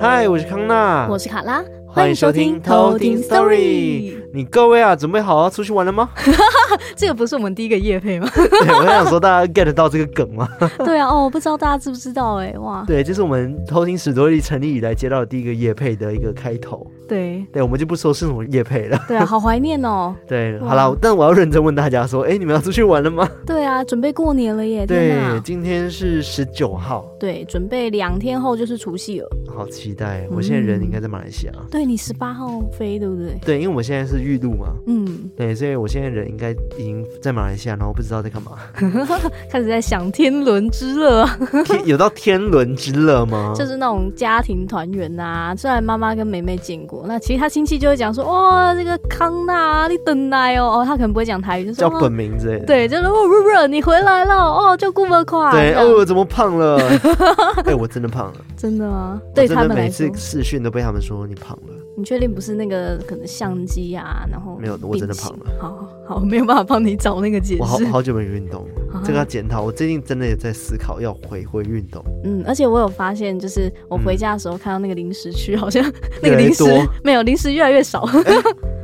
嗨，我是康娜，我是卡拉，欢迎收听偷听 Story。你各位啊，准备好要出去玩了吗？这个不是我们第一个夜配吗？对，我想说大家 get 到这个梗吗？对啊，哦，不知道大家知不知道哎，哇，对，这是我们偷听史多利成立以来接到的第一个夜配的一个开头。对，对，我们就不说是什么夜配了。对啊，好怀念哦。对，好了，但我要认真问大家说，哎，你们要出去玩了吗？对啊，准备过年了耶。对，今天是十九号。对，准备两天后就是除夕了。好期待！我现在人应该在马来西亚。对，你十八号飞，对不对？对，因为我现在是预录嘛。嗯。嗯，对，所以我现在人应该已经在马来西亚，然后不知道在干嘛，开始在享天伦之乐。天有到天伦之乐吗？就是那种家庭团圆啊。虽然妈妈跟梅梅见过，那其他亲戚就会讲说：“哇，这个康纳你等来哦。”哦，他可能不会讲台语，就叫本名之类的。对，就是哦，不不，你回来了哦，就这么快。对，哦，怎么胖了？哎，我真的胖了。真的吗？对他们每次视讯都被他们说你胖了。你确定不是那个可能相机啊？然后没有，我真的胖了。好好，没有办法帮你找那个解释。我好好久没运动，这个要检讨。我最近真的也在思考要回回运动。嗯，而且我有发现，就是我回家的时候看到那个零食区，好像 那个零食没有零食越来越少。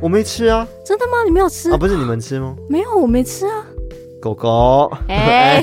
我没吃啊。真的吗？你没有吃啊？不是你们吃吗？没有，我没吃啊。狗狗，哎，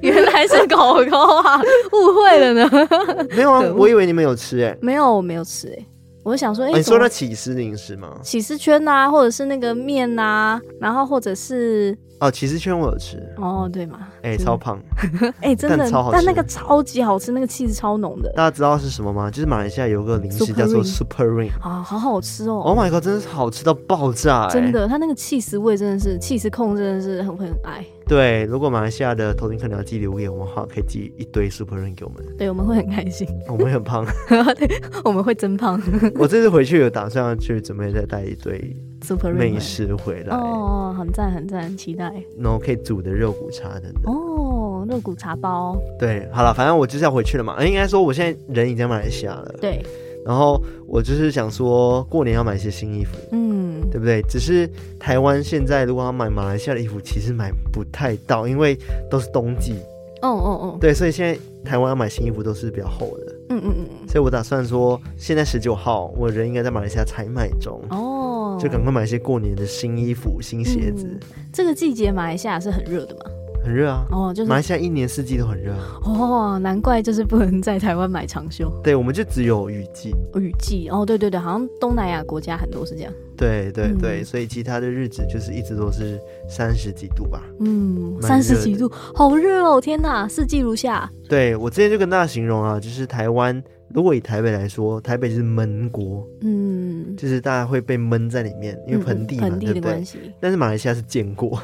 原来是狗狗啊，误会了呢。没有啊，我以为你们有吃哎。没有，我没有吃哎。我想说，哎、欸，你说那起司零食吗？起司圈呐、啊，或者是那个面呐、啊，然后或者是哦，起司圈我有吃哦，对嘛，哎、欸，超胖，哎、欸，真的超好吃，但那个超级好吃，那个气质超浓的。大家知道是什么吗？就是马来西亚有个零食叫做 Super Ring，啊，好好吃哦！Oh my god，真的是好吃到爆炸、欸，真的，它那个起司味真的是气势控，真的是很会很爱。对，如果马来西亚的头顶客你要寄礼物给我们的话，可以寄一堆 Super Ring 给我们。对，我们会很开心。我们会很胖，对，我们会增胖。我这次回去有打算要去准备再带一堆 Super 美食回来。哦，很赞很赞，期待。然后可以煮的肉骨茶等等。哦，肉骨茶包。对，好了，反正我就是要回去了嘛。应该说我现在人已经在马来西亚了。对。然后我就是想说，过年要买一些新衣服，嗯，对不对？只是台湾现在如果要买马来西亚的衣服，其实买不太到，因为都是冬季。哦哦哦，对，所以现在台湾要买新衣服都是比较厚的。嗯嗯嗯。所以我打算说，现在十九号，我人应该在马来西亚采买中。哦。就赶快买一些过年的新衣服、新鞋子。嗯，这个季节马来西亚是很热的嘛？很热啊！哦，就是马来西亚一年四季都很热哦，难怪就是不能在台湾买长袖。对，我们就只有雨季。雨季哦，对对对，好像东南亚国家很多是这样。对对对，嗯、所以其他的日子就是一直都是三十几度吧。嗯，三十几度，好热哦！天哪，四季如夏。对，我之前就跟大家形容啊，就是台湾。如果以台北来说，台北是闷锅，嗯，就是大家会被闷在里面，因为盆地嘛，嗯、盆地的关系。但是马来西亚是煎锅，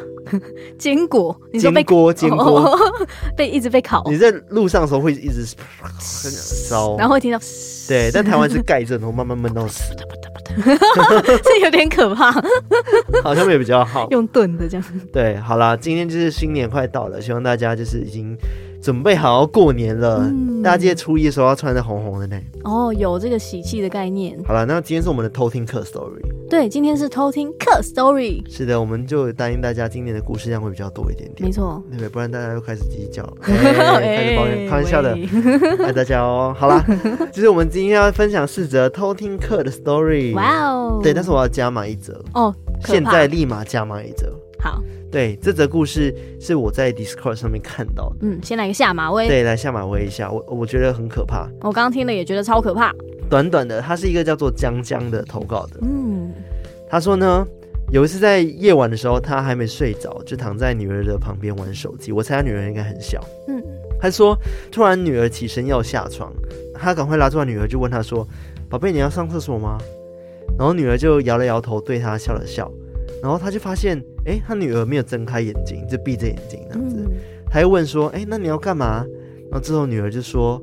煎锅，你说被锅，煎锅、哦，被一直被烤。你在路上的时候会一直 烧，然后会听到，对。但台湾是盖着，然后慢慢闷到死，这有点可怕。好像也比较好，用炖的这样。对，好啦，今天就是新年快到了，希望大家就是已经。准备好要过年了，嗯、大家记得初一的时候要穿的红红的呢。哦，有这个喜气的概念。好了，那今天是我们的偷听客 story。对，今天是偷听客 story。是的，我们就答应大家，今年的故事量会比较多一点点。没错，对不对？不然大家又开始计较，开始抱怨，开玩笑的，爱大家哦。好啦，就是我们今天要分享四则偷听客的 story。哇哦，对，但是我要加码一则哦，现在立马加码一则。好。对，这则故事是我在 Discord 上面看到的。嗯，先来个下马威。对，来下马威一下，我我觉得很可怕。我刚刚听了也觉得超可怕。短短的，他是一个叫做江江的投稿的。嗯，他说呢，有一次在夜晚的时候，他还没睡着，就躺在女儿的旁边玩手机。我猜他女儿应该很小。嗯，他说突然女儿起身要下床，他赶快拉住他女儿，就问他说：“宝贝，你要上厕所吗？”然后女儿就摇了摇头，对他笑了笑。然后他就发现，哎，他女儿没有睁开眼睛，就闭着眼睛这样子。嗯、他又问说，哎，那你要干嘛？然后之后女儿就说，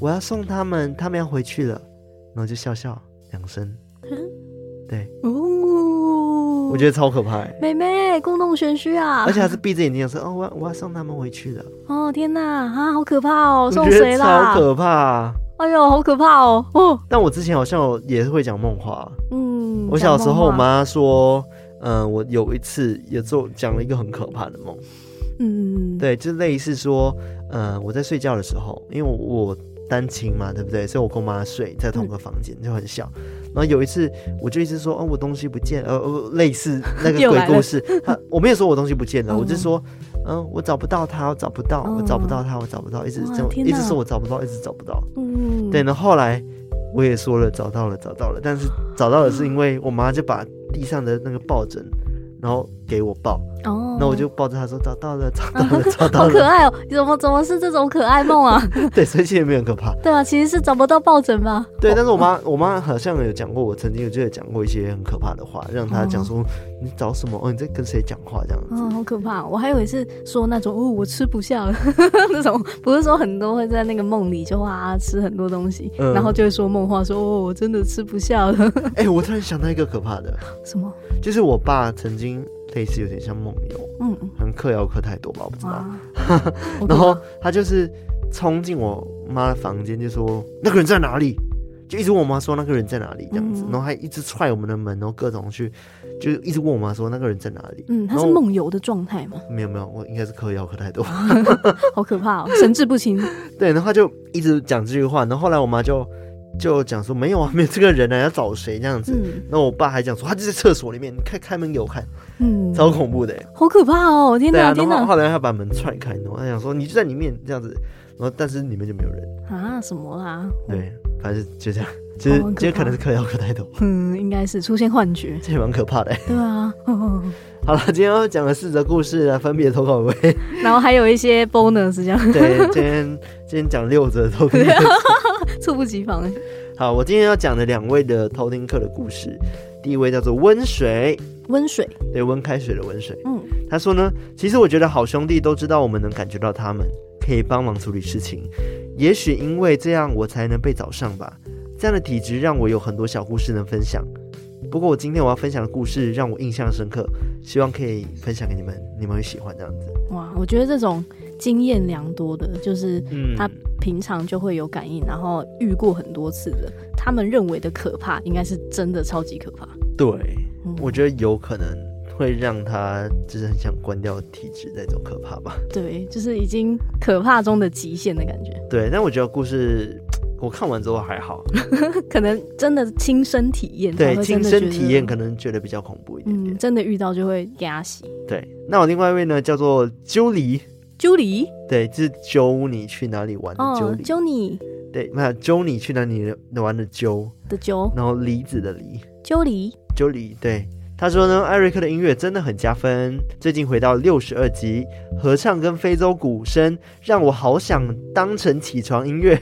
我要送他们，他们要回去了。然后就笑笑两声。嗯、对，哦，我觉得超可怕。妹妹，故弄玄虚啊！而且还是闭着眼睛说，哦，我要我要送他们回去了。哦，天哪，啊，好可怕哦！送谁啦？超可怕！哎呦，好可怕哦！哦，但我之前好像也是会讲梦话。嗯，我小时候我妈说。嗯、呃，我有一次也做讲了一个很可怕的梦。嗯，对，就类似说，呃，我在睡觉的时候，因为我，我单亲嘛，对不对？所以我跟我妈睡在同个房间，嗯、就很小。然后有一次，我就一直说，哦，我东西不见了，呃，类似 那个鬼故事。他我没有说我东西不见了，嗯、我就说，嗯，我找不到他，我找不到，我找不到他，我找不到，一直这么一直说我找不到，一直找不到。嗯，对。然后后来我也说了，找到了，找到了，但是找到了是因为我妈就把地上的那个抱枕。然后给我抱，哦，那我就抱着他说找到了，找到了，找到了，好可爱哦！怎么怎么是这种可爱梦啊？对，所以其实没有很可怕。对啊，其实是找不到抱枕吧？对，但是我妈，我妈好像有讲过，我曾经有就有讲过一些很可怕的话，让她讲说你找什么？哦，你在跟谁讲话？这样子，嗯，好可怕。我还以为是说那种哦，我吃不下了 那种，不是说很多会在那个梦里就哇吃很多东西，然后就会说梦话，说哦，我真的吃不下了。哎，我突然想到一个可怕的，什么？就是我爸曾经。类似有点像梦游，嗯，可能嗑药嗑太多吧，我不知道。然后他就是冲进我妈的房间，就说那个人在哪里？就一直问我妈说那个人在哪里这样子，然后还一直踹我们的门，然后各种去，就一直问我妈说那个人在哪里？嗯，他是梦游的状态吗？没有没有，我应该是嗑药嗑太多，好可怕哦，神志不清。对，然后他就一直讲这句话，然后后来我妈就。就讲说没有啊，没有这个人呢、啊，要找谁这样子？那、嗯、我爸还讲说他就在厕所里面，你开开门给我看，嗯，超恐怖的，好可怕哦！天哪，天哪！后来他把门踹开，然后他想说你就在里面这样子，然后但是里面就没有人啊？什么啦？对，反正就这样，其实其实可能是嗑药嗑太多，嗯，应该是出现幻觉，这也蛮可怕的。对啊，好了，今天要讲的四则故事呢，分别投稿为，然后还有一些 bonus 这样。对，今天今天讲六则投稿，猝不及防。好，我今天要讲的两位的偷听客的故事，第一位叫做温水，温水，对，温开水的温水。嗯，他说呢，其实我觉得好兄弟都知道我们能感觉到他们可以帮忙处理事情，也许因为这样我才能被找上吧。这样的体质让我有很多小故事能分享。不过我今天我要分享的故事让我印象深刻，希望可以分享给你们，你们会喜欢这样子。哇，我觉得这种经验良多的，就是他。平常就会有感应，然后遇过很多次的，他们认为的可怕，应该是真的超级可怕。对，嗯、我觉得有可能会让他就是很想关掉体质那种可怕吧。对，就是已经可怕中的极限的感觉。对，但我觉得故事我看完之后还好，可能真的亲身体验，对，亲身体验可能觉得比较恐怖一点点。嗯，真的遇到就会给他洗。对，那我另外一位呢，叫做啾离。啾离，对，就是揪你去哪里玩的揪你，对，没有揪你去哪里玩的揪的揪，然后梨子的梨，啾离，啾离，对。他说呢，艾瑞克的音乐真的很加分。最近回到六十二集，合唱跟非洲鼓声让我好想当成起床音乐。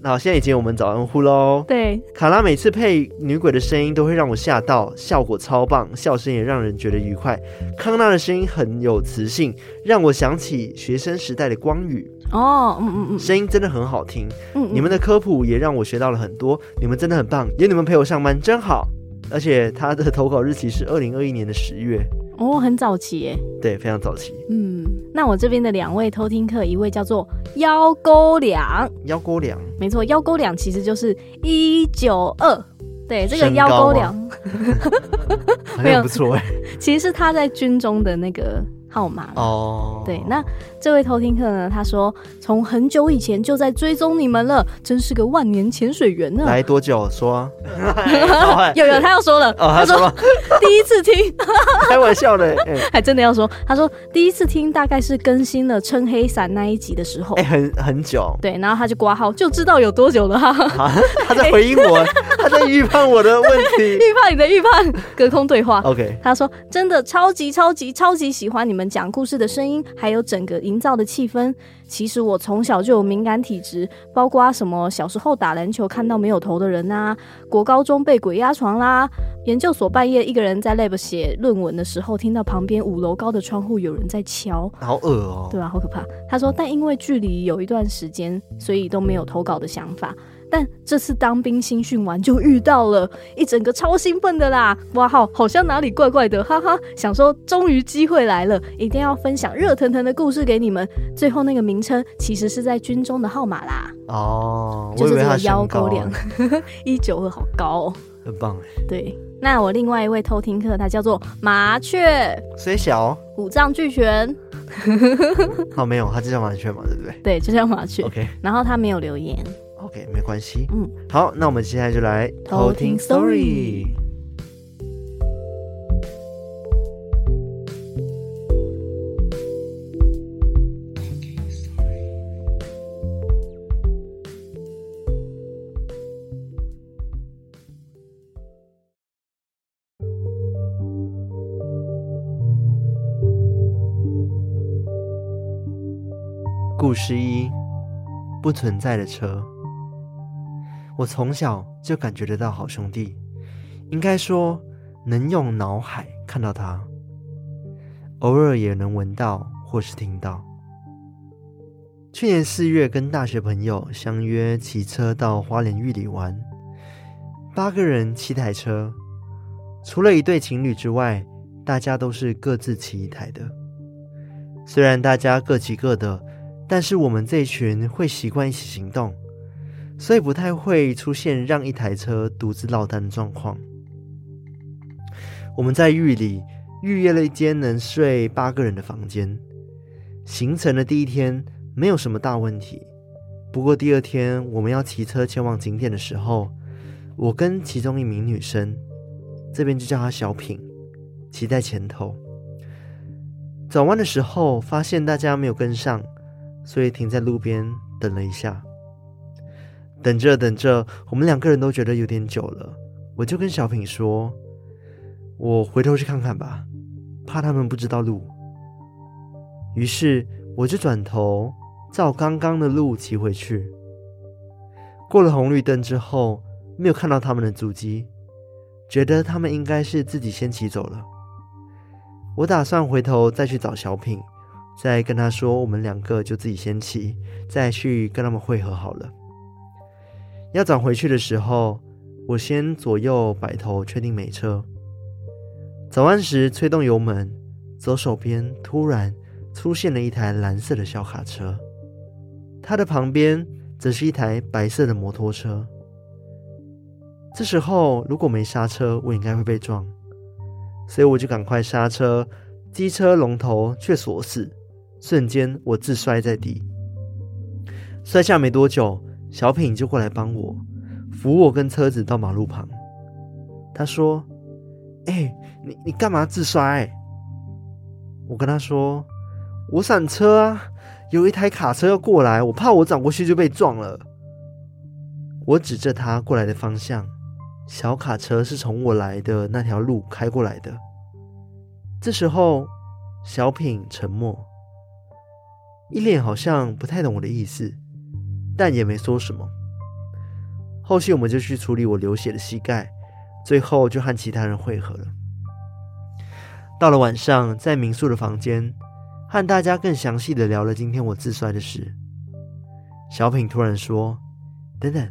那 好，现在已经我们早安呼喽。对，卡拉每次配女鬼的声音都会让我吓到，效果超棒，笑声也让人觉得愉快。康纳的声音很有磁性，让我想起学生时代的光宇。哦，嗯嗯嗯，声音真的很好听。嗯，嗯，你们的科普也让我学到了很多，你们真的很棒，有你们陪我上班真好。而且他的投稿日期是二零二一年的十月哦，很早期耶。对，非常早期。嗯，那我这边的两位偷听客，一位叫做幺勾两，幺勾两，没错，幺勾两其实就是一九二。对，这个幺勾两，没有不错哎，其实是他在军中的那个。号码哦，oh. 对，那这位偷听客呢？他说从很久以前就在追踪你们了，真是个万年潜水员呢。来多久？说啊，有有，他要说了。哦，他说第一次听，开玩笑的，还真的要说。他说第一次听大概是更新了撑黑伞那一集的时候，哎，很很久。对，然后他就挂号，就知道有多久了哈。他在回应我，他在预判我的问题，预判你的预判，隔空对话。OK，他说真的超级超级超级喜欢你们。讲故事的声音，还有整个营造的气氛。其实我从小就有敏感体质，包括什么小时候打篮球看到没有头的人呐、啊，国高中被鬼压床啦，研究所半夜一个人在 lab 写论文的时候，听到旁边五楼高的窗户有人在敲，好恶哦，对啊，好可怕。他说，但因为距离有一段时间，所以都没有投稿的想法。但这次当兵新训完就遇到了，一整个超兴奋的啦！哇好，好像哪里怪怪的，哈哈！想说终于机会来了，一定要分享热腾腾的故事给你们。最后那个名称其实是在军中的号码啦。哦，就是这个幺高两 一九二，好高哦。很棒哎。对，那我另外一位偷听客，他叫做麻雀，虽小，五脏俱全。哦，没有，他就叫麻雀嘛，对不对？对，就叫麻雀。OK，然后他没有留言。OK，没关系。嗯，好，那我们接下来就来偷听 story。故事一：不存在的车。我从小就感觉得到好兄弟，应该说能用脑海看到他，偶尔也能闻到或是听到。去年四月，跟大学朋友相约骑车到花莲玉里玩，八个人七台车，除了一对情侣之外，大家都是各自骑一台的。虽然大家各骑各的。但是我们这一群会习惯一起行动，所以不太会出现让一台车独自落单的状况。我们在狱里预约了一间能睡八个人的房间。行程的第一天没有什么大问题，不过第二天我们要骑车前往景点的时候，我跟其中一名女生，这边就叫她小品，骑在前头。转弯的时候发现大家没有跟上。所以停在路边等了一下，等着等着，我们两个人都觉得有点久了。我就跟小品说：“我回头去看看吧，怕他们不知道路。”于是我就转头照刚刚的路骑回去。过了红绿灯之后，没有看到他们的足迹，觉得他们应该是自己先骑走了。我打算回头再去找小品。再跟他说，我们两个就自己先骑，再去跟他们会合好了。要转回去的时候，我先左右摆头，确定没车。转弯时催动油门，左手边突然出现了一台蓝色的小卡车，它的旁边则是一台白色的摩托车。这时候如果没刹车，我应该会被撞，所以我就赶快刹车，机车龙头却锁死。瞬间，我自摔在地，摔下没多久，小品就过来帮我扶我跟车子到马路旁。他说：“哎、你你干嘛自摔？”我跟他说：“我闪车啊，有一台卡车要过来，我怕我转过去就被撞了。”我指着他过来的方向，小卡车是从我来的那条路开过来的。这时候，小品沉默。一脸好像不太懂我的意思，但也没说什么。后续我们就去处理我流血的膝盖，最后就和其他人会合了。到了晚上，在民宿的房间，和大家更详细的聊了今天我自摔的事。小品突然说：“等等，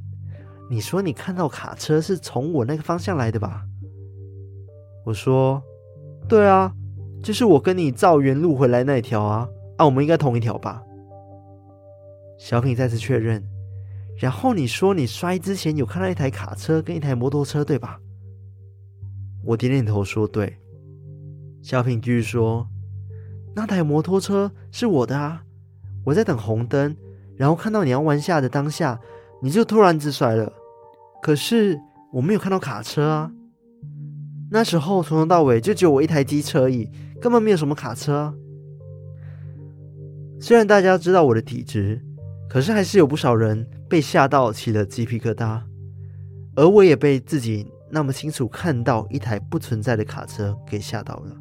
你说你看到卡车是从我那个方向来的吧？”我说：“对啊，就是我跟你照原路回来那条啊。”、啊、我们应该同一条吧？小品再次确认，然后你说你摔之前有看到一台卡车跟一台摩托车，对吧？我点点头说对。小品继续说，那台摩托车是我的啊，我在等红灯，然后看到你要弯下的当下，你就突然自摔了。可是我没有看到卡车啊，那时候从头到尾就只有我一台机车而已，根本没有什么卡车。虽然大家知道我的体质，可是还是有不少人被吓到起了鸡皮疙瘩，而我也被自己那么清楚看到一台不存在的卡车给吓到了。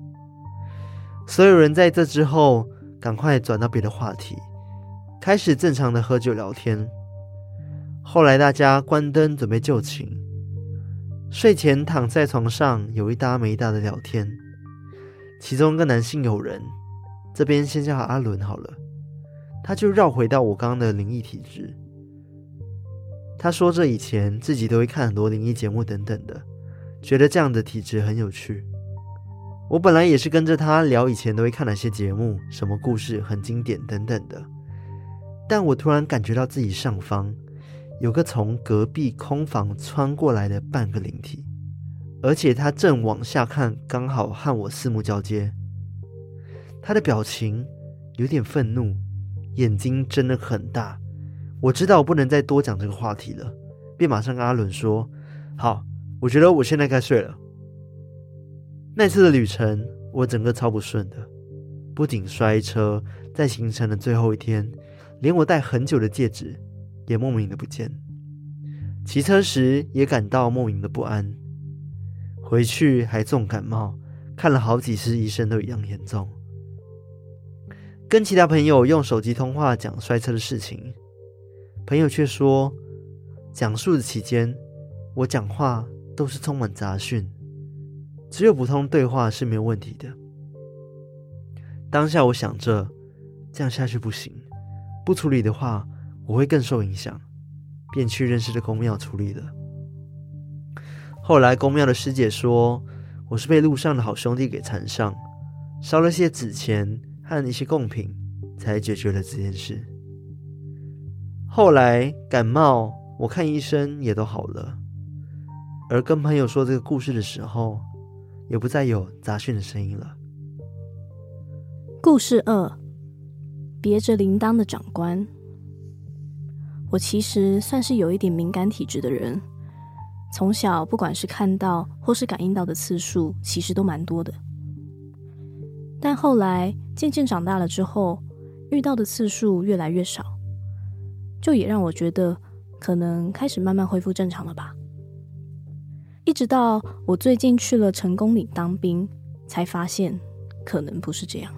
所有人在这之后赶快转到别的话题，开始正常的喝酒聊天。后来大家关灯准备就寝，睡前躺在床上有一搭没一搭的聊天。其中一个男性友人，这边先叫他阿伦好了。他就绕回到我刚刚的灵异体质。他说这以前自己都会看很多灵异节目等等的，觉得这样的体质很有趣。我本来也是跟着他聊以前都会看哪些节目，什么故事很经典等等的。但我突然感觉到自己上方有个从隔壁空房穿过来的半个灵体，而且他正往下看，刚好和我四目交接。他的表情有点愤怒，眼睛睁得很大。我知道我不能再多讲这个话题了，便马上跟阿伦说：“好，我觉得我现在该睡了。”那次的旅程，我整个超不顺的，不仅摔车，在行程的最后一天，连我戴很久的戒指也莫名的不见。骑车时也感到莫名的不安。回去还重感冒，看了好几次医生都一样严重。跟其他朋友用手机通话讲摔车的事情，朋友却说，讲述的期间我讲话都是充满杂讯，只有普通对话是没有问题的。当下我想着，这样下去不行，不处理的话我会更受影响，便去认识的公庙处理了。后来，公庙的师姐说，我是被路上的好兄弟给缠上，烧了些纸钱和一些贡品，才解决了这件事。后来感冒，我看医生也都好了，而跟朋友说这个故事的时候，也不再有杂讯的声音了。故事二：别着铃铛的长官。我其实算是有一点敏感体质的人。从小，不管是看到或是感应到的次数，其实都蛮多的。但后来渐渐长大了之后，遇到的次数越来越少，就也让我觉得可能开始慢慢恢复正常了吧。一直到我最近去了成功岭当兵，才发现可能不是这样。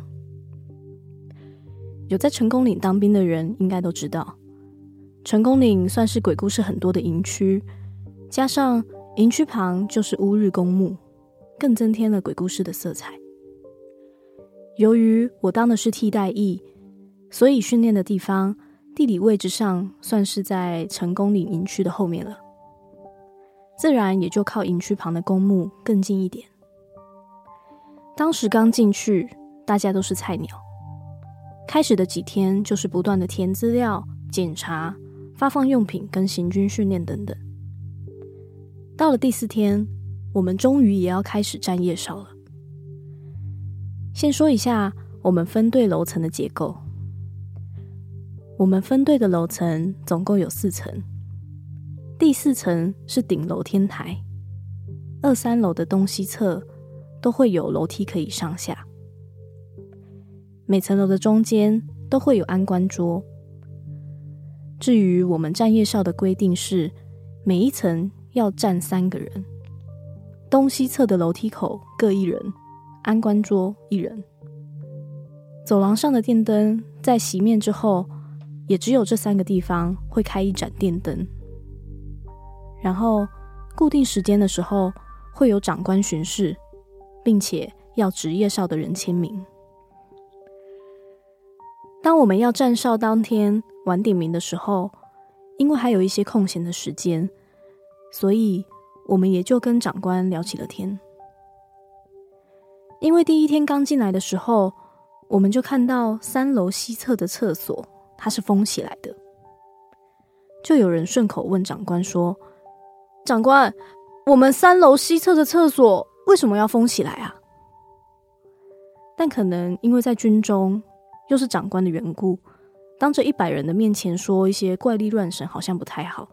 有在成功岭当兵的人应该都知道，成功岭算是鬼故事很多的营区。加上营区旁就是乌日公墓，更增添了鬼故事的色彩。由于我当的是替代役，所以训练的地方地理位置上算是在成功岭营区的后面了，自然也就靠营区旁的公墓更近一点。当时刚进去，大家都是菜鸟，开始的几天就是不断的填资料、检查、发放用品跟行军训练等等。到了第四天，我们终于也要开始站夜哨了。先说一下我们分队楼层的结构。我们分队的楼层总共有四层，第四层是顶楼天台，二三楼的东西侧都会有楼梯可以上下。每层楼的中间都会有安官桌。至于我们站夜哨的规定是，每一层。要站三个人，东西侧的楼梯口各一人，安官桌一人。走廊上的电灯在熄灭之后，也只有这三个地方会开一盏电灯。然后固定时间的时候，会有长官巡视，并且要值夜哨的人签名。当我们要站哨当天晚点名的时候，因为还有一些空闲的时间。所以，我们也就跟长官聊起了天。因为第一天刚进来的时候，我们就看到三楼西侧的厕所它是封起来的，就有人顺口问长官说：“长官，我们三楼西侧的厕所为什么要封起来啊？”但可能因为在军中，又是长官的缘故，当着一百人的面前说一些怪力乱神，好像不太好。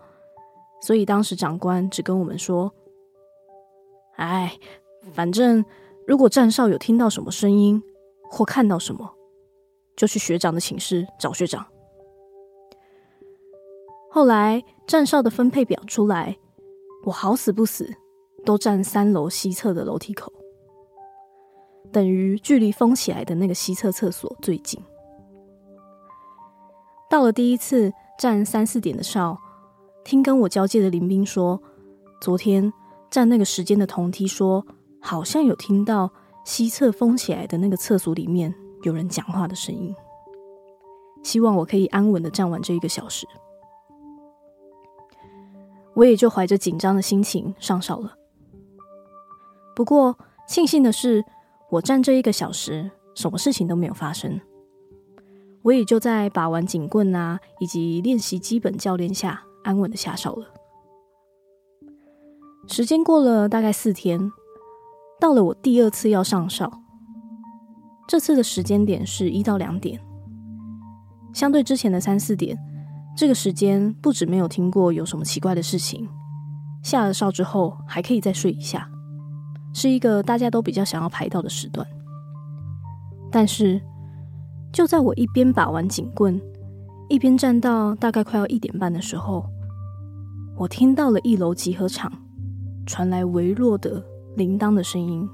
所以当时长官只跟我们说：“哎，反正如果站哨有听到什么声音或看到什么，就去学长的寝室找学长。”后来站哨的分配表出来，我好死不死都站三楼西侧的楼梯口，等于距离封起来的那个西侧厕所最近。到了第一次站三四点的哨。听跟我交接的林兵说，昨天站那个时间的同梯说，好像有听到西侧封起来的那个厕所里面有人讲话的声音。希望我可以安稳的站完这一个小时。我也就怀着紧张的心情上哨了。不过庆幸的是，我站这一个小时，什么事情都没有发生。我也就在把玩警棍啊，以及练习基本教练下。安稳的下哨了。时间过了大概四天，到了我第二次要上哨，这次的时间点是一到两点，相对之前的三四点，这个时间不止没有听过有什么奇怪的事情，下了哨之后还可以再睡一下，是一个大家都比较想要排到的时段。但是，就在我一边把玩警棍，一边站到大概快要一点半的时候，我听到了一楼集合场传来微弱的铃铛的声音。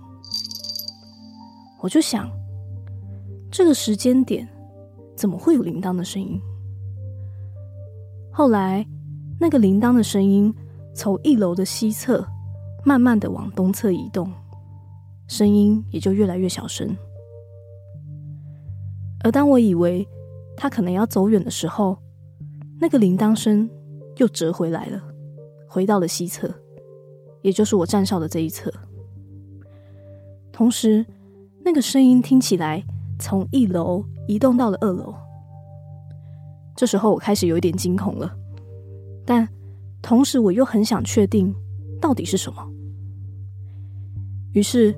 我就想，这个时间点怎么会有铃铛的声音？后来，那个铃铛的声音从一楼的西侧慢慢的往东侧移动，声音也就越来越小声。而当我以为他可能要走远的时候，那个铃铛声又折回来了，回到了西侧，也就是我站哨的这一侧。同时，那个声音听起来从一楼移动到了二楼。这时候我开始有一点惊恐了，但同时我又很想确定到底是什么。于是，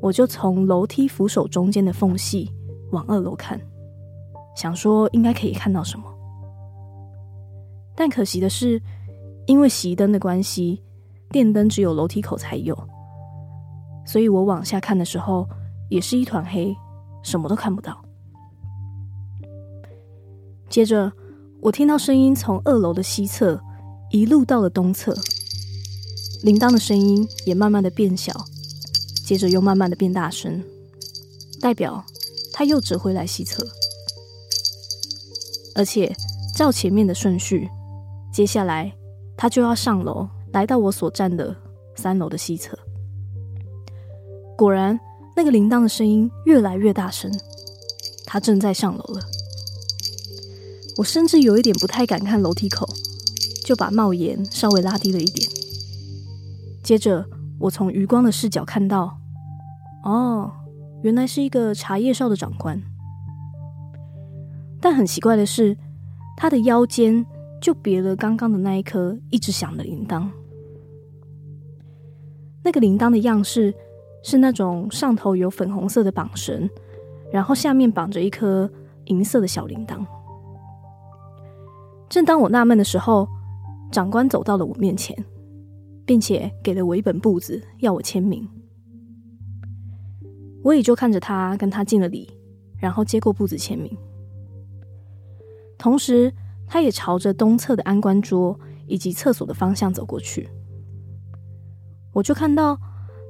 我就从楼梯扶手中间的缝隙。往二楼看，想说应该可以看到什么，但可惜的是，因为熄灯的关系，电灯只有楼梯口才有，所以我往下看的时候，也是一团黑，什么都看不到。接着，我听到声音从二楼的西侧一路到了东侧，铃铛的声音也慢慢的变小，接着又慢慢的变大声，代表。他又折回来西侧，而且照前面的顺序，接下来他就要上楼，来到我所站的三楼的西侧。果然，那个铃铛的声音越来越大声，他正在上楼了。我甚至有一点不太敢看楼梯口，就把帽檐稍微拉低了一点。接着，我从余光的视角看到，哦。原来是一个茶叶哨的长官，但很奇怪的是，他的腰间就别了刚刚的那一颗一直响的铃铛。那个铃铛的样式是那种上头有粉红色的绑绳，然后下面绑着一颗银色的小铃铛。正当我纳闷的时候，长官走到了我面前，并且给了我一本簿子，要我签名。我也就看着他，跟他敬了礼，然后接过簿子签名。同时，他也朝着东侧的安官桌以及厕所的方向走过去。我就看到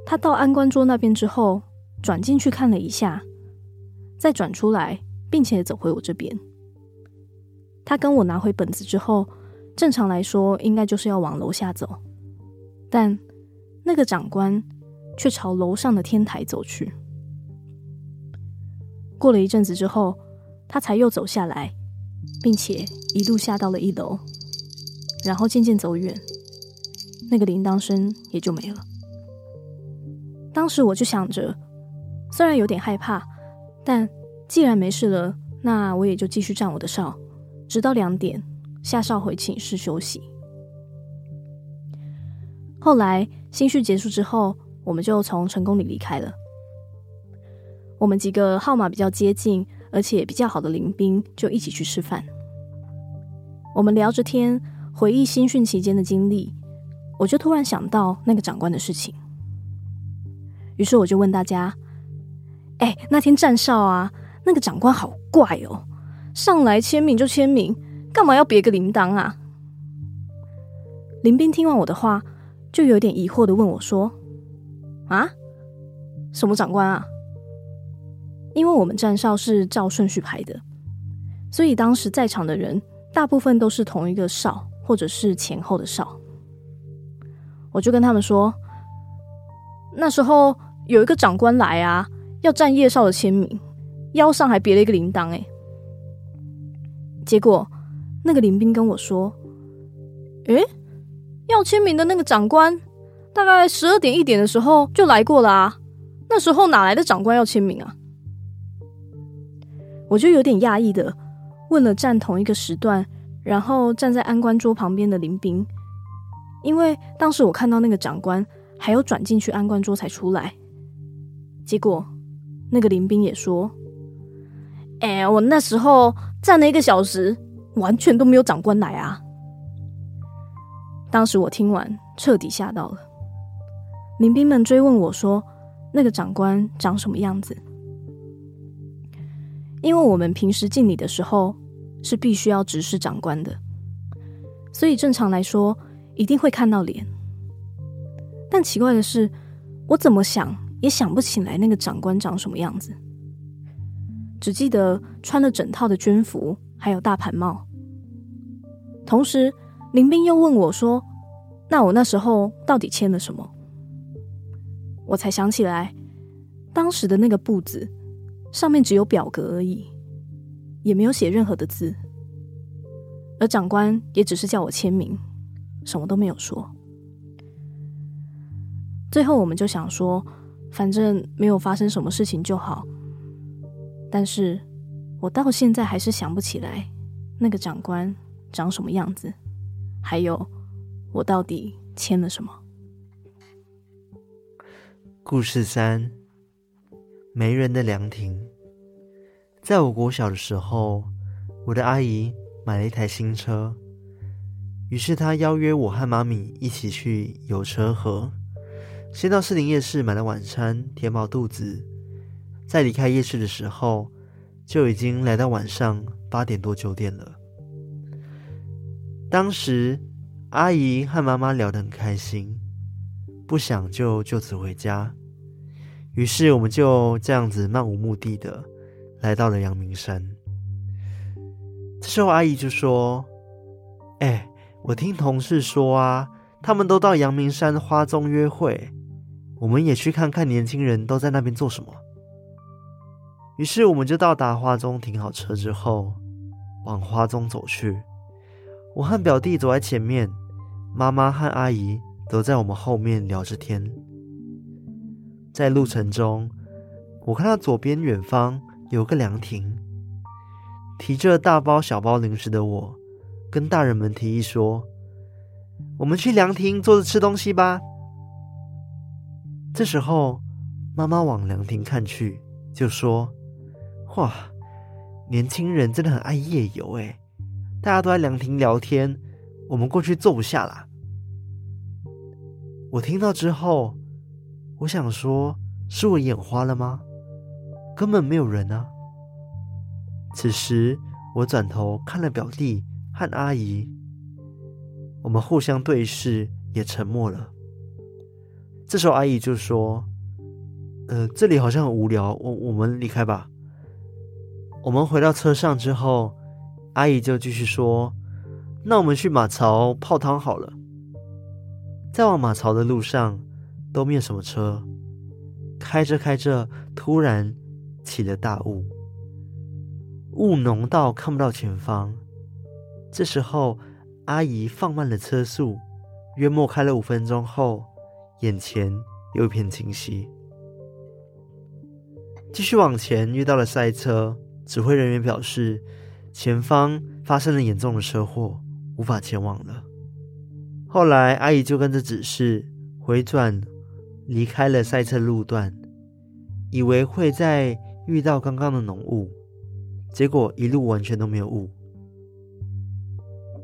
他到安官桌那边之后，转进去看了一下，再转出来，并且走回我这边。他跟我拿回本子之后，正常来说应该就是要往楼下走，但那个长官却朝楼上的天台走去。过了一阵子之后，他才又走下来，并且一路下到了一楼，然后渐渐走远，那个铃铛声也就没了。当时我就想着，虽然有点害怕，但既然没事了，那我也就继续站我的哨，直到两点下哨回寝室休息。后来新训结束之后，我们就从成功里离开了。我们几个号码比较接近，而且比较好的林兵就一起去吃饭。我们聊着天，回忆新训期间的经历，我就突然想到那个长官的事情。于是我就问大家：“哎，那天站哨啊，那个长官好怪哦，上来签名就签名，干嘛要别个铃铛啊？”林斌听完我的话，就有点疑惑的问我说：“啊，什么长官啊？”因为我们站哨是照顺序排的，所以当时在场的人大部分都是同一个哨，或者是前后的哨。我就跟他们说，那时候有一个长官来啊，要站夜少的签名，腰上还别了一个铃铛。哎，结果那个林兵跟我说，诶，要签名的那个长官，大概十二点一点的时候就来过了啊，那时候哪来的长官要签名啊？我就有点讶异的问了站同一个时段，然后站在安官桌旁边的林兵：“因为当时我看到那个长官还要转进去安官桌才出来，结果那个林兵也说：“哎，我那时候站了一个小时，完全都没有长官来啊。”当时我听完彻底吓到了。民兵们追问我说：“那个长官长什么样子？”因为我们平时敬礼的时候是必须要直视长官的，所以正常来说一定会看到脸。但奇怪的是，我怎么想也想不起来那个长官长什么样子，只记得穿了整套的军服，还有大盘帽。同时，林兵又问我说：“那我那时候到底签了什么？”我才想起来，当时的那个簿子上面只有表格而已，也没有写任何的字，而长官也只是叫我签名，什么都没有说。最后我们就想说，反正没有发生什么事情就好。但是我到现在还是想不起来那个长官长什么样子。还有，我到底签了什么？故事三：没人的凉亭。在我国小的时候，我的阿姨买了一台新车，于是她邀约我和妈咪一起去有车河，先到士林夜市买了晚餐，填饱肚子。在离开夜市的时候，就已经来到晚上八点多九点了。当时，阿姨和妈妈聊得很开心，不想就就此回家，于是我们就这样子漫无目的的来到了阳明山。这时候，阿姨就说：“哎，我听同事说啊，他们都到阳明山花中约会，我们也去看看年轻人都在那边做什么。”于是，我们就到达花中，停好车之后，往花中走去。我和表弟走在前面，妈妈和阿姨都在我们后面聊着天。在路程中，我看到左边远方有个凉亭，提着大包小包零食的我，跟大人们提议说：“我们去凉亭坐着吃东西吧。”这时候，妈妈往凉亭看去，就说：“哇，年轻人真的很爱夜游诶。”大家都在凉亭聊天，我们过去坐不下啦。我听到之后，我想说，是我眼花了吗？根本没有人啊。此时，我转头看了表弟和阿姨，我们互相对视，也沉默了。这时候，阿姨就说：“呃，这里好像很无聊，我我们离开吧。”我们回到车上之后。阿姨就继续说：“那我们去马槽泡汤好了。”在往马槽的路上都没有什么车，开着开着，突然起了大雾，雾浓到看不到前方。这时候，阿姨放慢了车速，约莫开了五分钟后，眼前又一片清晰。继续往前，遇到了赛车，指挥人员表示。前方发生了严重的车祸，无法前往了。后来，阿姨就跟着指示回转，离开了赛车路段，以为会再遇到刚刚的浓雾，结果一路完全都没有雾。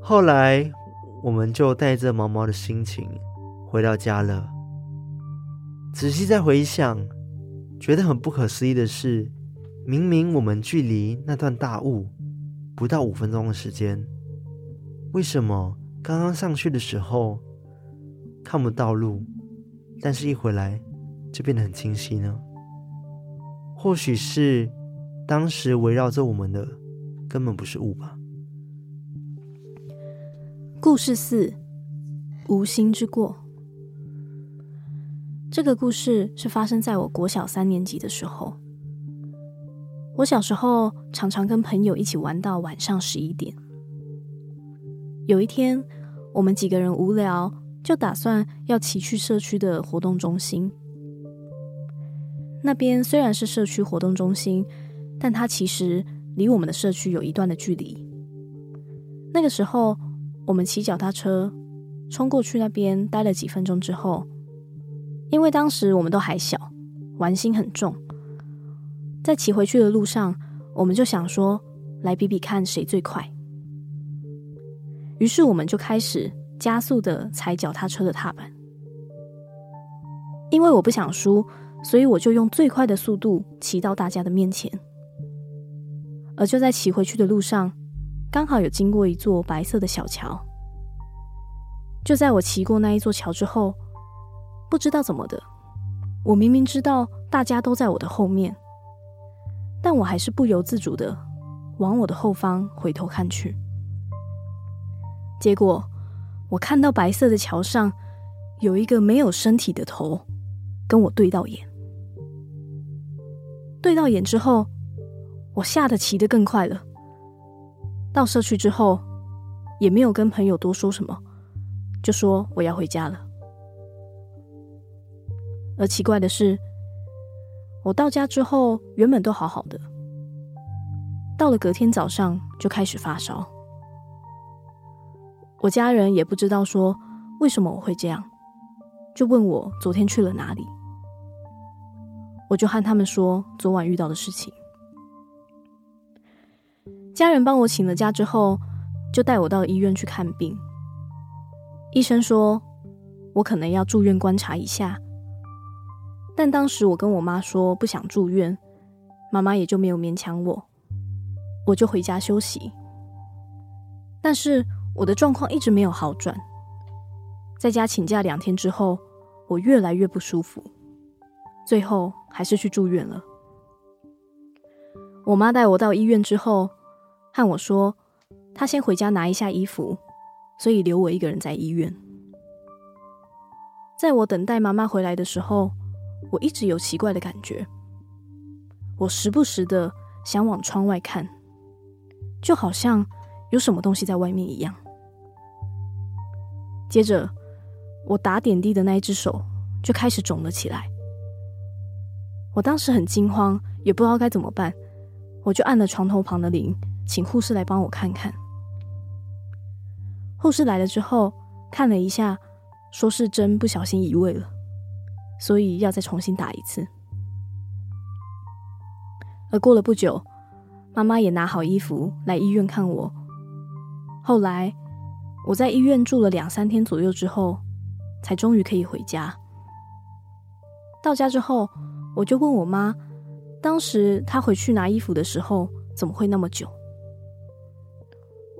后来，我们就带着毛毛的心情回到家了。仔细再回想，觉得很不可思议的是，明明我们距离那段大雾。不到五分钟的时间，为什么刚刚上去的时候看不到路，但是一回来就变得很清晰呢？或许是当时围绕着我们的根本不是雾吧。故事四：无心之过。这个故事是发生在我国小三年级的时候。我小时候常常跟朋友一起玩到晚上十一点。有一天，我们几个人无聊，就打算要骑去社区的活动中心。那边虽然是社区活动中心，但它其实离我们的社区有一段的距离。那个时候，我们骑脚踏车，冲过去那边待了几分钟之后，因为当时我们都还小，玩心很重，在骑回去的路上，我们就想说来比比看谁最快。于是我们就开始加速的踩脚踏车的踏板，因为我不想输，所以我就用最快的速度骑到大家的面前。而就在骑回去的路上，刚好有经过一座白色的小桥。就在我骑过那一座桥之后，不知道怎么的，我明明知道大家都在我的后面，但我还是不由自主的往我的后方回头看去。结果，我看到白色的桥上有一个没有身体的头跟我对到眼。对到眼之后，我吓得骑得更快了。到社区之后，也没有跟朋友多说什么，就说我要回家了。而奇怪的是，我到家之后原本都好好的，到了隔天早上就开始发烧。我家人也不知道说为什么我会这样，就问我昨天去了哪里。我就和他们说昨晚遇到的事情。家人帮我请了假之后，就带我到医院去看病。医生说我可能要住院观察一下，但当时我跟我妈说不想住院，妈妈也就没有勉强我，我就回家休息。但是。我的状况一直没有好转，在家请假两天之后，我越来越不舒服，最后还是去住院了。我妈带我到医院之后，和我说，她先回家拿一下衣服，所以留我一个人在医院。在我等待妈妈回来的时候，我一直有奇怪的感觉，我时不时的想往窗外看，就好像有什么东西在外面一样。接着，我打点滴的那一只手就开始肿了起来。我当时很惊慌，也不知道该怎么办，我就按了床头旁的铃，请护士来帮我看看。护士来了之后，看了一下，说是针不小心移位了，所以要再重新打一次。而过了不久，妈妈也拿好衣服来医院看我。后来。我在医院住了两三天左右之后，才终于可以回家。到家之后，我就问我妈，当时她回去拿衣服的时候怎么会那么久？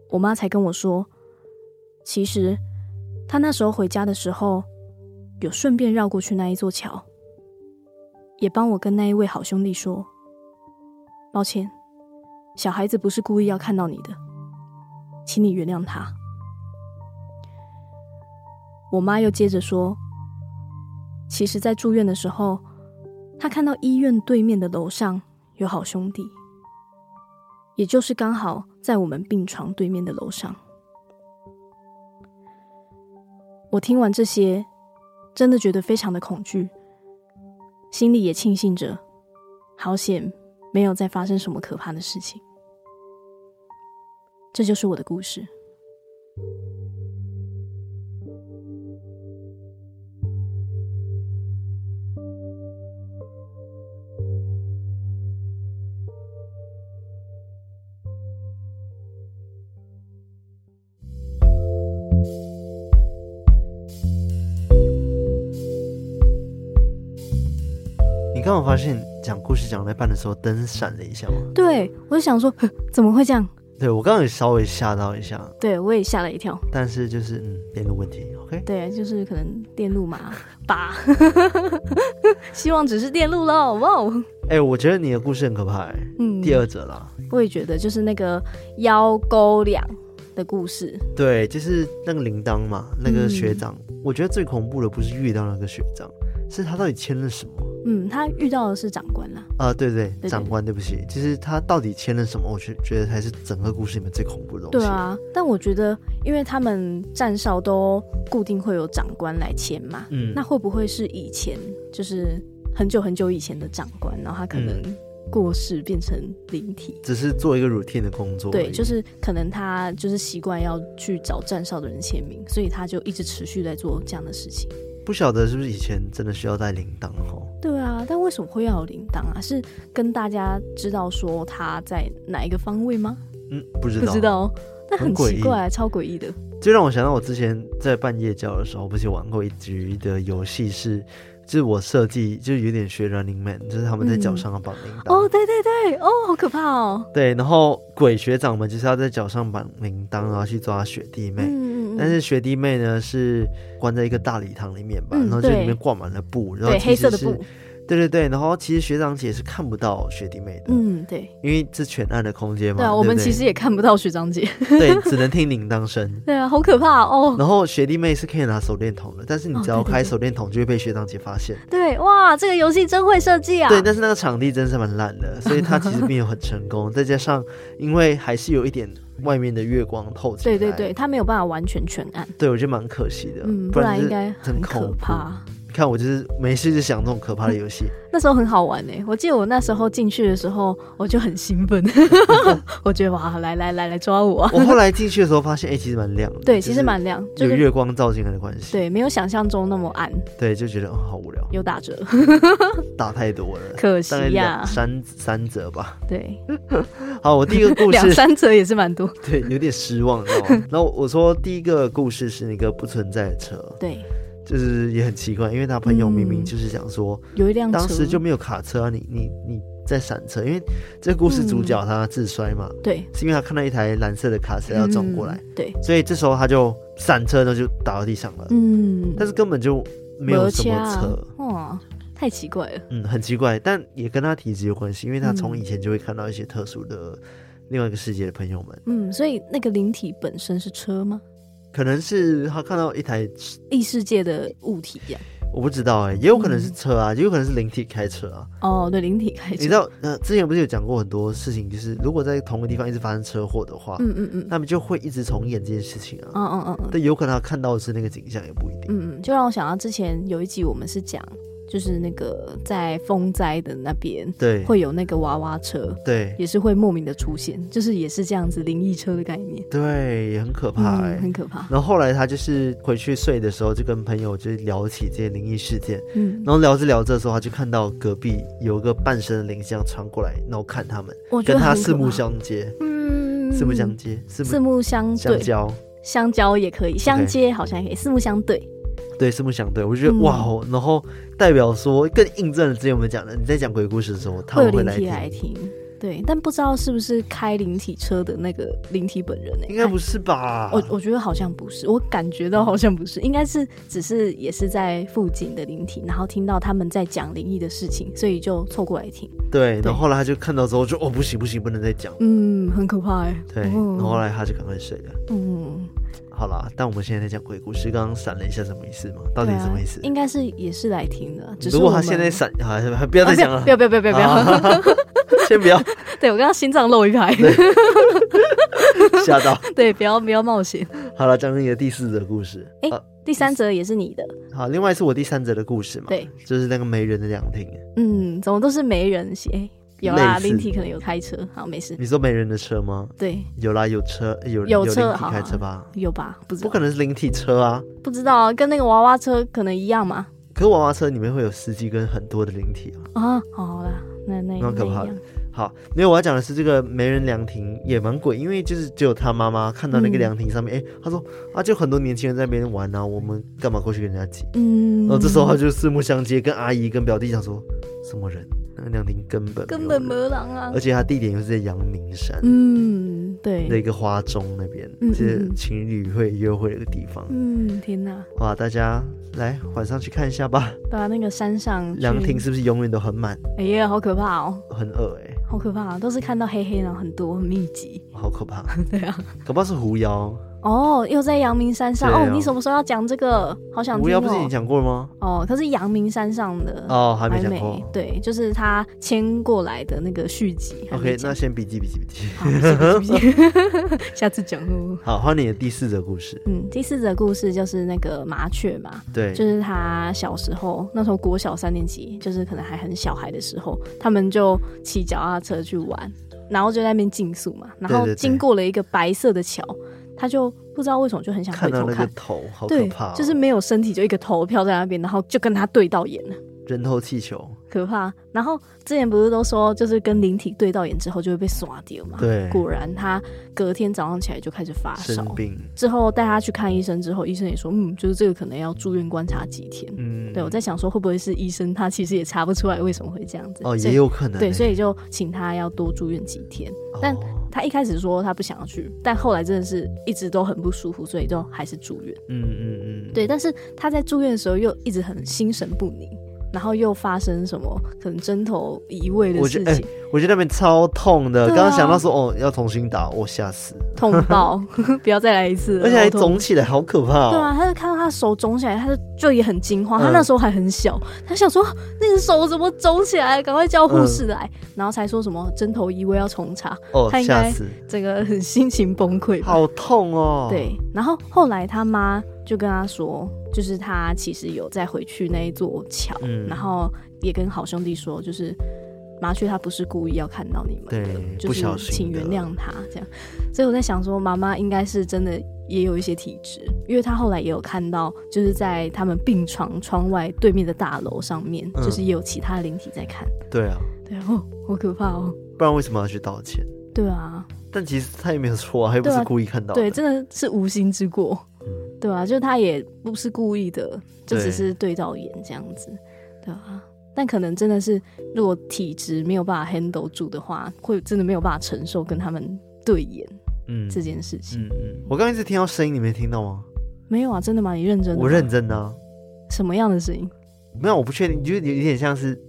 我妈才跟我说，其实她那时候回家的时候，有顺便绕过去那一座桥，也帮我跟那一位好兄弟说，抱歉，小孩子不是故意要看到你的，请你原谅他。我妈又接着说：“其实，在住院的时候，她看到医院对面的楼上有好兄弟，也就是刚好在我们病床对面的楼上。”我听完这些，真的觉得非常的恐惧，心里也庆幸着，好险没有再发生什么可怕的事情。这就是我的故事。刚有发现讲故事讲到一半的时候灯闪了一下吗？对，我就想说，怎么会这样？对，我刚刚也稍微吓到一下，对我也吓了一跳。但是就是嗯，电路问题，OK？对，就是可能电路嘛吧，希望只是电路喽。哇哦！哎，我觉得你的故事很可怕，嗯，第二则啦，我也觉得，就是那个腰沟梁的故事。对，就是那个铃铛嘛，那个学长，嗯，我觉得最恐怖的不是遇到那个学长，是他到底签了什么？嗯，他遇到的是长官啦。啊，对对，对，长官，对不起，其实他到底签了什么？我觉觉得才是整个故事里面最恐怖的东西。对啊，但我觉得，因为他们站哨都固定会有长官来签嘛，嗯，那会不会是以前就是很久很久以前的长官，然后他可能过世变成灵体，只是做一个 routine 的工作。对，就是可能他就是习惯要去找站哨的人签名，所以他就一直持续在做这样的事情。不晓得是不是以前真的需要带铃铛哦？对啊，但为什么会要有铃铛啊？是跟大家知道说他在哪一个方位吗？嗯，不知道，不知道，但很奇怪，超诡异的。就让我想到我之前在半夜教的时候，不是玩过一局的游戏是。就是我设计，就是有点学 Running Man，就是他们在脚上绑铃铛。哦，对对对，哦，好可怕哦。对，然后鬼学长们就是要在脚上绑铃铛，然后去抓雪弟妹。嗯，但是学弟妹呢是关在一个大礼堂里面吧，嗯、然后这里面挂满了布，然后黑色的布。对对对，然后其实学长姐是看不到学弟妹的，嗯，对，因为是全暗的空间嘛。对啊，我们其实也看不到学长姐，对，只能听铃铛声。对啊，好可怕哦。然后学弟妹是可以拿手电筒的，但是你只要开手电筒就会被学长姐发现。对，哇，这个游戏真会设计啊。对，但是那个场地真是蛮烂的，所以它其实并没有很成功。再加上因为还是有一点外面的月光透进来，对对对，它没有办法完全全暗。对，我觉得蛮可惜的，嗯，不然应该很可怕。看我就是没事就想这种可怕的游戏，那时候很好玩呢。我记得我那时候进去的时候，我就很兴奋，我觉得哇，来来来来抓我。我后来进去的时候发现，哎、欸，其实蛮亮的。对，其实蛮亮，有月光照进来的关系。对，没有想象中那么暗。对，就觉得哦，好无聊。有打折，打太多了，可惜呀，三三折吧。对，好，我第一个故事两三折也是蛮多。对，有点失望，知道吗？然后我说第一个故事是那个不存在的车。对。就是也很奇怪，因为他朋友明明就是想说，有一辆车，当时就没有卡车啊，你你你在闪车，因为这故事主角他自摔嘛，对，是因为他看到一台蓝色的卡车要撞过来，对，所以这时候他就闪车，然后就倒到地上了，嗯，但是根本就没有什么车，哇，太奇怪了，嗯，很奇怪，但也跟他体质有关系，因为他从以前就会看到一些特殊的另外一个世界的朋友们，嗯，所以那个灵体本身是车吗？可能是他看到一台异世界的物体呀，我不知道哎、欸，也有可能是车啊，嗯、也有可能是灵体开车啊。哦，对，灵体开车。你知道，呃，之前不是有讲过很多事情，就是如果在同个地方一直发生车祸的话，嗯嗯嗯，他们就会一直重演这件事情啊。嗯嗯嗯嗯，但有可能他看到的是那个景象，也不一定。嗯嗯，就让我想到之前有一集我们是讲。就是那个在风灾的那边，对，会有那个娃娃车，对，也是会莫名的出现，就是也是这样子灵异车的概念，对，也很可怕、欸。嗯，很可怕。然后后来他就是回去睡的时候，就跟朋友就聊起这些灵异事件，嗯，然后聊着聊着的时候，他就看到隔壁有一个半身的灵像穿过来，然后看他们，跟他四目相接，嗯，四目相接，四目相对，相交，相交也可以，相接好像也可以，四目相对。对，四目相对，我觉得、嗯、哇哦，然后代表说更印证了之前我们讲的，你在讲鬼故事的时候，他们会来听，来听。对，但不知道是不是开灵体车的那个灵体本人呢？应该不是吧？我我觉得好像不是，我感觉到好像不是，应该是只是也是在附近的灵体，然后听到他们在讲灵异的事情，所以就凑过来听。对，然后后来他就看到之后就哦，不行不行，不能再讲。嗯，很可怕哎。对，然后后来他就赶快睡了。嗯。好啦，但我们现在在讲鬼故事，刚刚闪了一下，什么意思吗？到底什么意思？啊、应该是也是来听的。只是如果他现在闪，好，不要再讲了，不要不要不要不要不要，先不要。对我刚刚心脏漏一拍，吓到。对，不要不要冒险。好了，讲你的第四则故事。哎、第三则也是你的。好，另外是我第三则的故事嘛？对，就是那个没人的凉亭。嗯，怎么都是没人写？有啦，灵体可能有开车，好，没事。你说没人的车吗？对，有啦，有车，有有车，开车吧？有吧？不知道，不可能是灵体车啊！不知道啊，跟那个娃娃车可能一样嘛？可是娃娃车里面会有司机跟很多的灵体啊！啊，好啦，那那那可怕的。好，没有，我要讲的是这个没人凉亭也蛮鬼，因为就是只有他妈妈看到那个凉亭上面，哎，他说啊，就很多年轻人在那边玩啊，我们干嘛过去跟人家挤？嗯，然后这时候他就四目相接，跟阿姨跟表弟讲说，什么人？凉亭根本根本没人啊，而且它地点又是在阳明山，嗯，对，那个花钟那边，是情侣会约会的地方。嗯，天哪！哇，大家来晚上去看一下吧。对啊，那个山上凉亭是不是永远都很满？哎呀，好可怕哦，很恶哎，好可怕，都是看到黑黑的，很多很密集，好可怕。对啊，可怕是狐妖。哦，又在阳明山上、啊、哦。你什么时候要讲这个？好想听、哦。无聊不是你讲过了吗？哦，可是阳明山上的哦，还没讲过。对，就是他迁过来的那个续集。OK，那先笔记笔记笔记。好，笔记笔记。下次讲哦。好，换你的第四则故事。嗯，第四则故事就是那个麻雀嘛。对，就是他小时候那时候国小三年级，就是可能还很小孩的时候，他们就骑脚踏车去玩，然后就在那边竞速嘛，然后经过了一个白色的桥。对对对他就不知道为什么就很想回头看，看到那个头，好可怕哦，对，就是没有身体，就一个头飘在那边，然后就跟他对到眼了。人头气球，可怕。然后之前不是都说，就是跟灵体对到眼之后就会被刷掉嘛？对，果然他隔天早上起来就开始发烧。之后带他去看医生之后，医生也说，嗯，就是这个可能要住院观察几天。嗯，对，我在想说会不会是医生他其实也查不出来为什么会这样子？哦，也有可能。对，所以就请他要多住院几天。但他一开始说他不想要去，但后来真的是一直都很不舒服，所以就还是住院。嗯嗯嗯，对。但是他在住院的时候又一直很心神不宁。然后又发生什么可能针头移位的事情？我觉得，欸、我觉得那边超痛的。刚刚、啊、想到说哦，要重新打，我吓死，痛爆，不要再来一次，而且还肿起来，好可怕、哦。对啊，他就看到他手肿起来，他就就也很惊慌。他那时候还很小，嗯、他想说那个手怎么肿起来？赶快叫护士来，嗯、然后才说什么针头移位要重插。哦，他应该这个很心情崩溃，好痛哦。对，然后后来他妈就跟他说。就是他其实有再回去那一座桥，嗯、然后也跟好兄弟说，就是麻雀他不是故意要看到你们的，对就是请原谅他这样。所以我在想说，妈妈应该是真的也有一些体质，因为他后来也有看到，就是在他们病床窗外对面的大楼上面，嗯、就是也有其他灵体在看。对啊，对啊，哦，好可怕哦！不然为什么要去道歉？对啊，但其实他也没有错啊，他又不是故意看到的。对，真的是无心之过。对啊，就他也不是故意的，就只是对到眼这样子，对，对啊。但可能真的是，如果体质没有办法 handle 住的话，会真的没有办法承受跟他们对眼，嗯，这件事情。嗯嗯，嗯。我刚刚一直听到声音，你没听到吗？没有啊，真的吗？你认真的？我认真的啊。什么样的声音？没有，我不确定，就有点像是，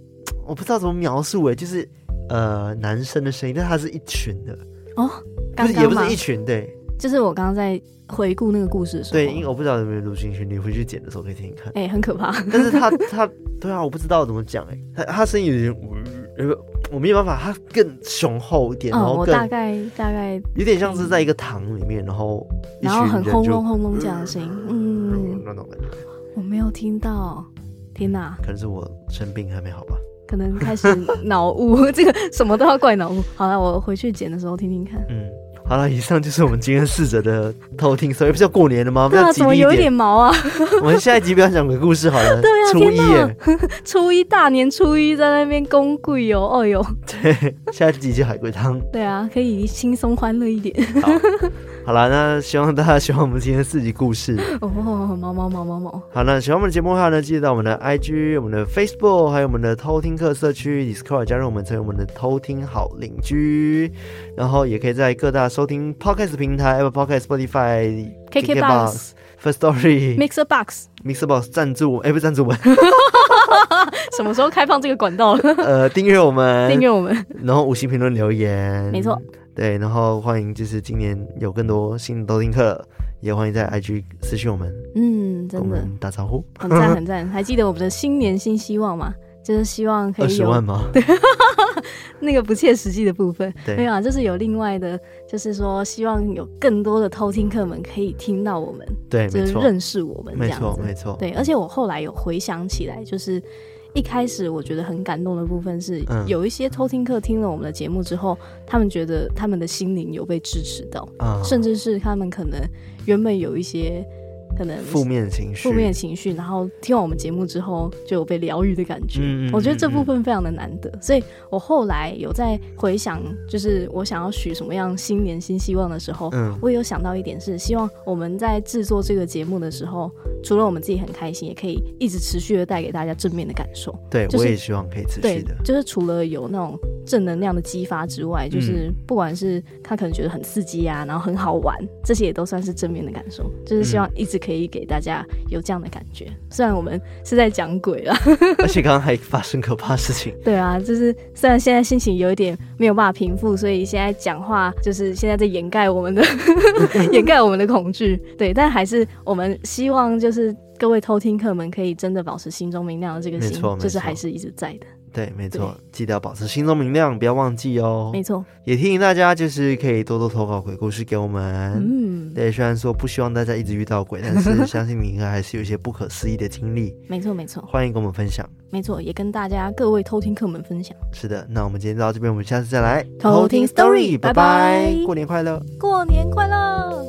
我不知道怎么描述哎，就是呃男生的声音，但他是一群的哦，刚刚也不是一群，对。就是我刚刚在回顾那个故事的时候，对，因为我不知道有没有录进去，你回去剪的时候可以听听看。哎、欸，很可怕。但是他他对啊，我不知道怎么讲哎，他他声音有点，呃，我没有办法，他更雄厚一点，然后大概大概有点像是在一个堂里面，然后然后很轰隆轰隆这样的声音，嗯，那种感觉。我没有听到，天哪！可能是我生病还没好吧？可能开始脑雾，这个什么都要怪脑雾。好了，我回去剪的时候听听看。嗯。好了，以上就是我们今天试着的偷听，所以不是要过年了吗？对啊，怎么有点毛啊？我们下一集不要讲鬼故事好了。对啊，初一耶，初一大年初一在那边公贵哦，哦哟。对，下一集就海龟汤。对啊，可以轻松欢乐一点。好，好了，那希望大家喜欢我们今天四集故事。哦，毛毛毛毛毛。好，那喜欢我们的节目的话呢，记得到我们的 IG、我们的 Facebook，还有我们的偷听课社区 Discord 加入我们，成为我们的偷听好邻居。然后也可以在各大收听 Podcast 平台，Apple Podcast、Spotify、KKBox、First Story、Mixer Box、Mixer Box 赞助，哎，不是赞助我。们，什么时候开放这个管道了？呃，订阅我们，订阅我们，然后五星评论留言，没错，对，然后欢迎，就是今年有更多新的偷听客，也欢迎在 IG 私信我们，嗯，真的，我们打招呼，很赞很 赞，还记得我们的新年新希望吗？就是希望可以有二十万吗？对，那个不切实际的部分，对没有啊，就是有另外的，就是说希望有更多的偷听客们可以听到我们，对，就是认识我们没错，没错，对。而且我后来有回想起来，就是一开始我觉得很感动的部分是，有一些偷听客听了我们的节目之后，嗯、他们觉得他们的心灵有被支持到，嗯、甚至是他们可能原本有一些。可能负面情绪，负面情绪，然后听完我们节目之后就有被疗愈的感觉。嗯，我觉得这部分非常的难得，嗯、所以我后来有在回想，就是我想要许什么样新年新希望的时候，嗯，我也有想到一点是，希望我们在制作这个节目的时候，除了我们自己很开心，也可以一直持续的带给大家正面的感受。对，就是、我也希望可以持续的，对，就是除了有那种正能量的激发之外，就是不管是他可能觉得很刺激啊，然后很好玩，这些也都算是正面的感受。就是希望一直可以给大家有这样的感觉。虽然我们是在讲鬼了，而且刚刚还发生可怕事情。对啊，就是虽然现在心情有一点没有办法平复，所以现在讲话就是现在在掩盖我们的 掩盖我们的恐惧。对，但还是我们希望就是各位偷听客们可以真的保持心中明亮的这个心，就是还是一直在的。对，没错，记得要保持心中明亮，不要忘记哦。没错，也提醒大家，就是可以多多投稿鬼故事给我们。嗯，对，虽然说不希望大家一直遇到鬼，但是 相信你应该还是有一些不可思议的经历。没错，没错，欢迎跟我们分享。没错，也跟大家各位偷听客们分享。是的，那我们今天到这边，我们下次再来偷听 story，拜拜，过年快乐，过年快乐。